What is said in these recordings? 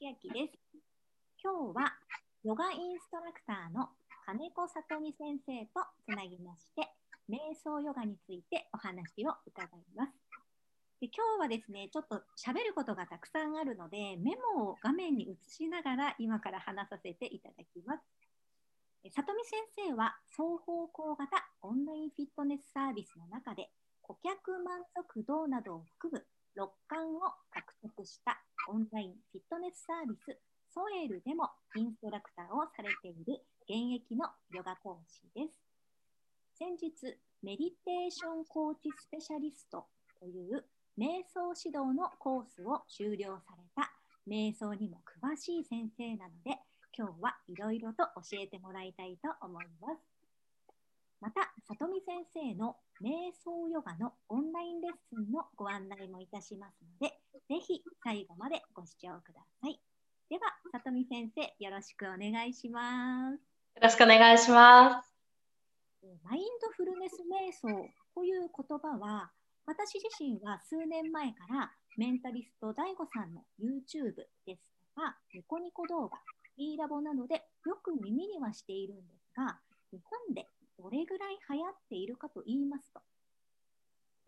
千秋です。今日はヨガインストラクターの金子さとみ先生とつなぎまして、瞑想ヨガについてお話を伺います。で今日はですね、ちょっと喋ることがたくさんあるので、メモを画面に映しながら今から話させていただきます。里見先生は双方向型オンラインフィットネスサービスの中で顧客満足度などを含む6冠を獲得したオンラインフィットネスサービスソエルでもインストラクターをされている現役のヨガ講師です。先日、メディテーションコーチスペシャリストという瞑想指導のコースを修了された瞑想にも詳しい先生なので、今日はいろいろと教えてもらいたいと思います。また、里見先生の瞑想ヨガのオンラインレッスンのご案内もいたしますので、ぜひ最後までご視聴ください。では、里見先生、よろしくお願いします。よろしくお願いします。マインドフルネス瞑想という言葉は、私自身は数年前からメンタリスト DAIGO さんの YouTube ですとか、ニコニコ動画、e ラボなどでよく耳にはしているんですが、日本でどれぐらい流行っているかと言いますと、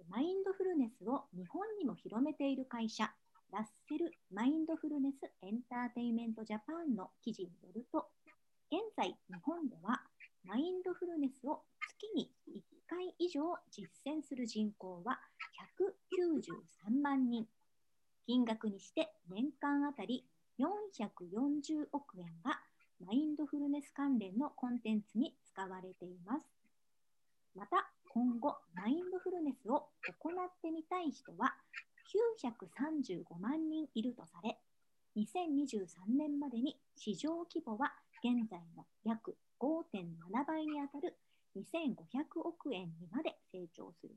マインドフルネスを日本にも広めている会社、ラッセル・マインドフルネス・エンターテインメント・ジャパンの記事によると、現在日本ではマインドフルネスを月に1回以上実践する人口は193万人。金額にして年間あたり440億円がマインドフルネス関連のコンテンツに使われています。また、今後、マインドフルネスを行ってみたい人は935万人いるとされ、2023年までに市場規模は現在の約5.7倍にあたる2500億円にまで成長する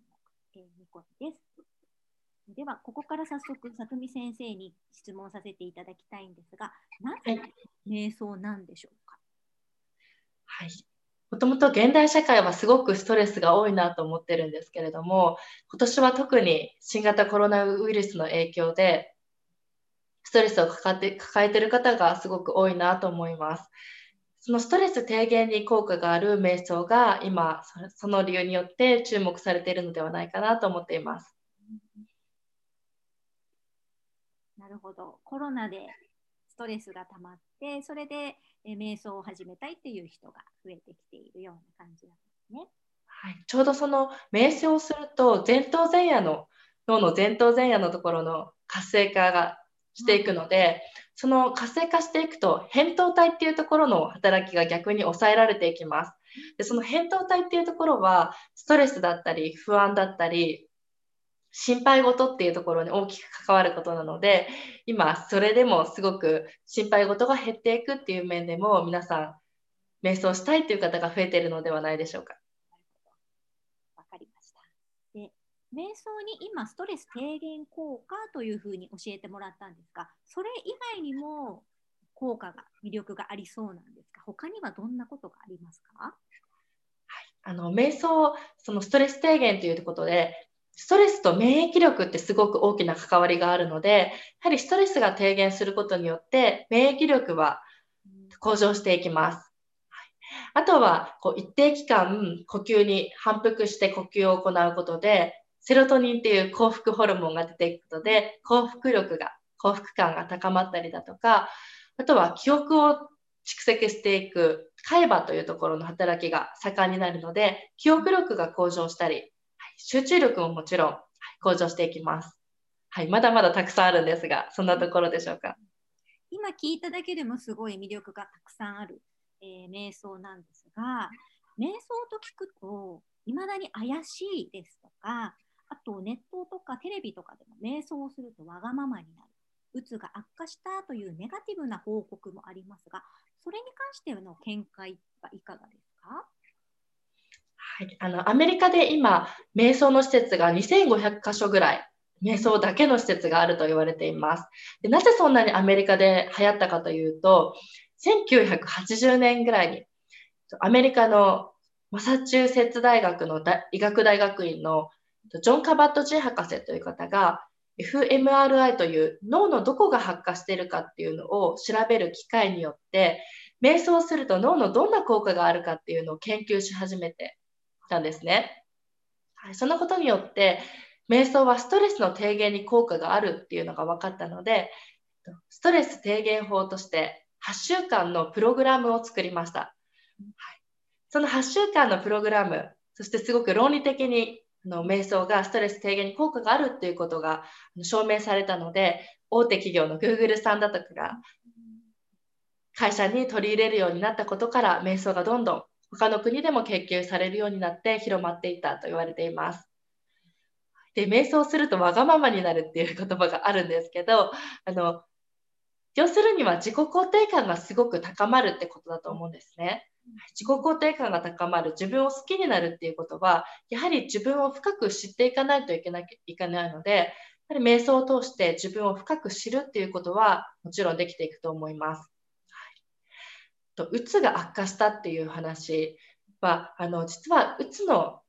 見込みです。では、ここから早速、里見先生に質問させていただきたいんですが、なぜ瞑想なんでしょうか？はい。もともと現代社会はすごくストレスが多いなと思ってるんですけれども、今年は特に新型コロナウイルスの影響で、ストレスを抱えて抱えている方がすごく多いなと思います。そのストレス低減に効果がある瞑想が今、その理由によって注目されているのではないかなと思っています。なるほど。コロナでストレスが溜まって、それで、え瞑想を始めたいっていう人が増えてきているような感じなんですね。はい、ちょうどその瞑想をすると前頭前野の脳の前頭前野のところの活性化がしていくので、その活性化していくと扁桃体っていうところの働きが逆に抑えられていきます。でその扁桃体っていうところはストレスだったり不安だったり心配事っていうところに大きく関わることなので、今、それでもすごく心配事が減っていくっていう面でも、皆さん、瞑想したいという方が増えているのではないでしょうか。わかりました。で、瞑想に今、ストレス低減効果というふうに教えてもらったんですが、それ以外にも効果が、魅力がありそうなんですが、他にはどんなことがありますか？はい、あの瞑想、そのストレス低減ということで、ストレスと免疫力ってすごく大きな関わりがあるので、やはりストレスが低減することによって、免疫力は向上していきます。あとは、こう一定期間、呼吸に反復して呼吸を行うことで、セロトニンっていう幸福ホルモンが出ていくことで、幸福力が、幸福感が高まったりだとか、あとは記憶を蓄積していく海馬というところの働きが盛んになるので、記憶力が向上したり、集中力ももちろん向上していきます。はい、まだまだたくさんあるんですが、そんなところでしょうか。今聞いただけでもすごい魅力がたくさんある、えー、瞑想なんですが、瞑想と聞くと、いまだに怪しいですとか、あとネットとかテレビとかでも瞑想をするとわがままになる、うつが悪化したというネガティブな報告もありますが、それに関しての見解はいかがですか？はい、あのアメリカで今、瞑想の施設が2500箇所ぐらい、瞑想だけの施設があると言われています。でなぜそんなにアメリカで流行ったかというと、1980年ぐらいに、アメリカのマサチューセッツ大学の医学大学院のジョン・カバット・ジ博士という方が、fMRI という脳のどこが発火しているかっていうのを調べる機械によって瞑想すると脳のどんな効果があるかっていうのを研究し始めてたんですね。はい、そのことによって瞑想はストレスの低減に効果があるっていうのが分かったのでストレス低減法として8週間のプログラムを作りました。はい、その8週間のプログラムそしてすごく論理的にの瞑想がストレス低減に効果があるっていうことが証明されたので大手企業の Google さんだとかが会社に取り入れるようになったことから瞑想がどんどん他の国でも研究されるようになって広まっていたと言われています。で瞑想するとわがままになるっていう言葉があるんですけどあの要するには自己肯定感がすごく高まるってことだと思うんですね。自己肯定感が高まる自分を好きになるっていうことはやはり自分を深く知っていかないといけないいけないのでやはり瞑想を通して自分を深く知るっていうことはもちろんできていくと思います。とうつが悪化したっていう話はあの実はうつの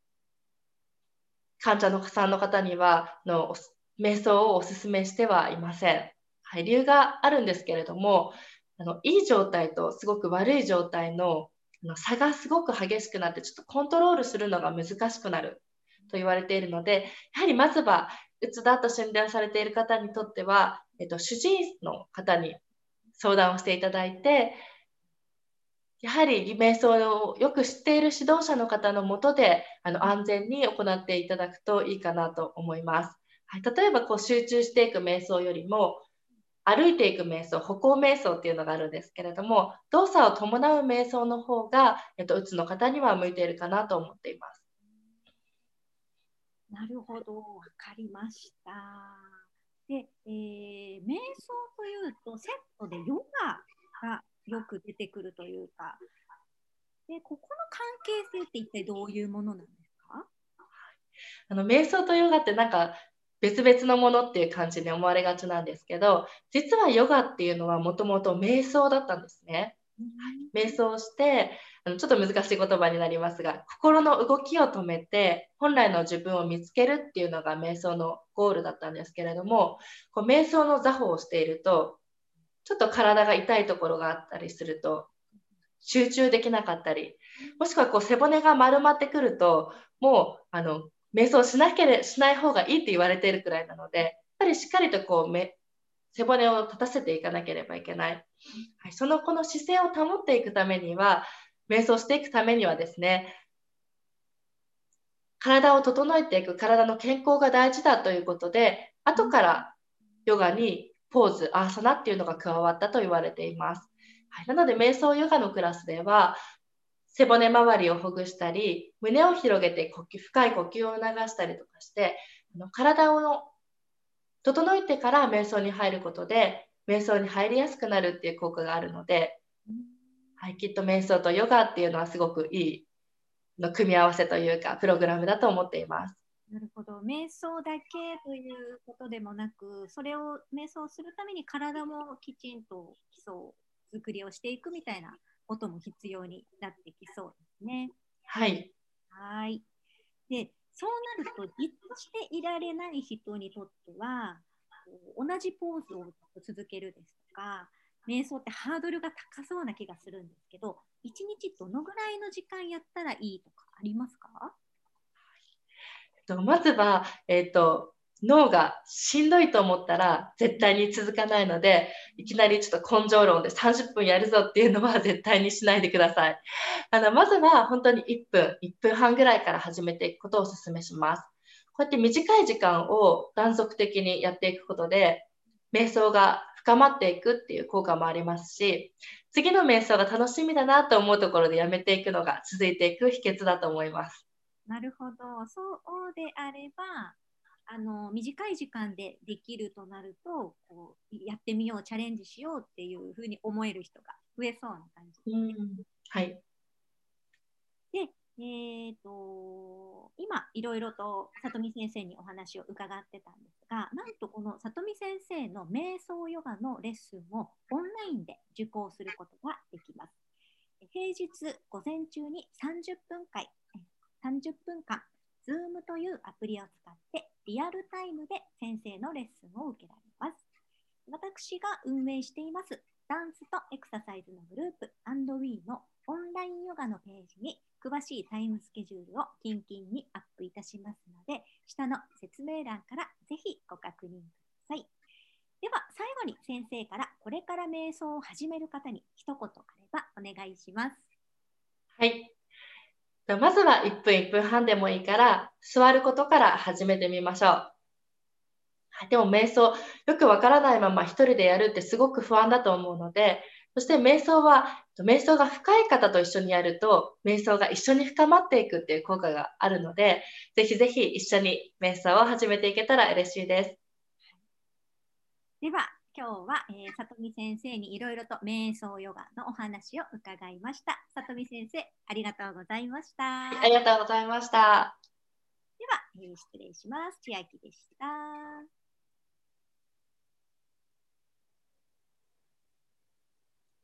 患者のさんの方にはの瞑想をお勧めしてはいません。はい、理由があるんですけれどもあのいい状態とすごく悪い状態の差がすごく激しくなってちょっとコントロールするのが難しくなると言われているのでやはりまずはうつだと診断されている方にとっては、えっと、主治医の方に相談をしていただいてやはり瞑想をよく知っている指導者の方のもとであの安全に行っていただくといいかなと思います。はい、例えばこう集中していく瞑想よりも歩いていく瞑想、歩行瞑想っていうのがあるんですけれども、動作を伴う瞑想の方が、えっと、うつの方には向いているかなと思っています。なるほど、わかりました。で、えー、瞑想というと、セットでヨガがよく出てくるというか、でここの関係性って一体どういうものなんですか？あの瞑想とヨガってなんか別々のものっていう感じに思われがちなんですけど実はヨガっていうのはもともと瞑想だったんですね。瞑想してあのちょっと難しい言葉になりますが心の動きを止めて本来の自分を見つけるっていうのが瞑想のゴールだったんですけれどもこう瞑想の座法をしているとちょっと体が痛いところがあったりすると集中できなかったりもしくはこう背骨が丸まってくるともうあの瞑想しなけれしない方がいいって言われているくらいなので、やっぱりしっかりとこう背骨を立たせていかなければいけない。はい、そのこの姿勢を保っていくためには、瞑想していくためにはですね、体を整えていく体の健康が大事だということで、後からヨガにポーズ、アーサナっていうのが加わったと言われています。はい、なので、瞑想ヨガのクラスでは、背骨周りをほぐしたり、胸を広げて呼吸深い呼吸を促したりとかして、あの体を整えてから瞑想に入ることで、瞑想に入りやすくなるっていう効果があるので、はい、きっと瞑想とヨガっていうのはすごくいいの組み合わせというか、プログラムだと思っています。なるほど瞑想だけということでもなくそれを瞑想するために体もきちんと基礎作りをしていくみたいなことも必要になってきそうですね。はい。はい。で、そうなると、じっとしていられない人にとっては、同じポーズを続けるですとか、瞑想ってハードルが高そうな気がするんですけど、1日どのぐらいの時間やったらいいとかありますか、とまずは、えーと脳がしんどいと思ったら絶対に続かないので、いきなりちょっと根性論で30分やるぞっていうのは絶対にしないでください。あの、まずは本当に1分、1分半ぐらいから始めていくことをお勧めします。こうやって短い時間を断続的にやっていくことで、瞑想が深まっていくっていう効果もありますし、次の瞑想が楽しみだなと思うところでやめていくのが続いていく秘訣だと思います。なるほど。そうであれば、あの短い時間でできるとなるとこうやってみようチャレンジしようっていうふうに思える人が増えそうな感じですね。はい、で、えーと、今いろいろと里見先生にお話を伺ってたんですがなんとこの里見先生の瞑想ヨガのレッスンをオンラインで受講することができます。平日午前中に30分間30分間 Zoom というアプリを使ってリアルタイムで先生のレッスンを受けられます。私が運営していますダンスとエクササイズのグループアンドウィーのオンラインヨガのページに詳しいタイムスケジュールをキンキンにアップいたしますので、下の説明欄からぜひご確認ください。では最後に先生からこれから瞑想を始める方に一言あればお願いします。はい。まずは1分1分半でもいいから座ることから始めてみましょう。でも瞑想よくわからないまま一人でやるってすごく不安だと思うので、そして瞑想は、瞑想が深い方と一緒にやると、瞑想が一緒に深まっていくっていう効果があるので、ぜひぜひ一緒に瞑想を始めていけたら嬉しいです。では、今日は、えー、里見先生にいろいろと瞑想ヨガのお話を伺いました。里見先生、ありがとうございました。ありがとうございました。では、えー、失礼します。千秋でした。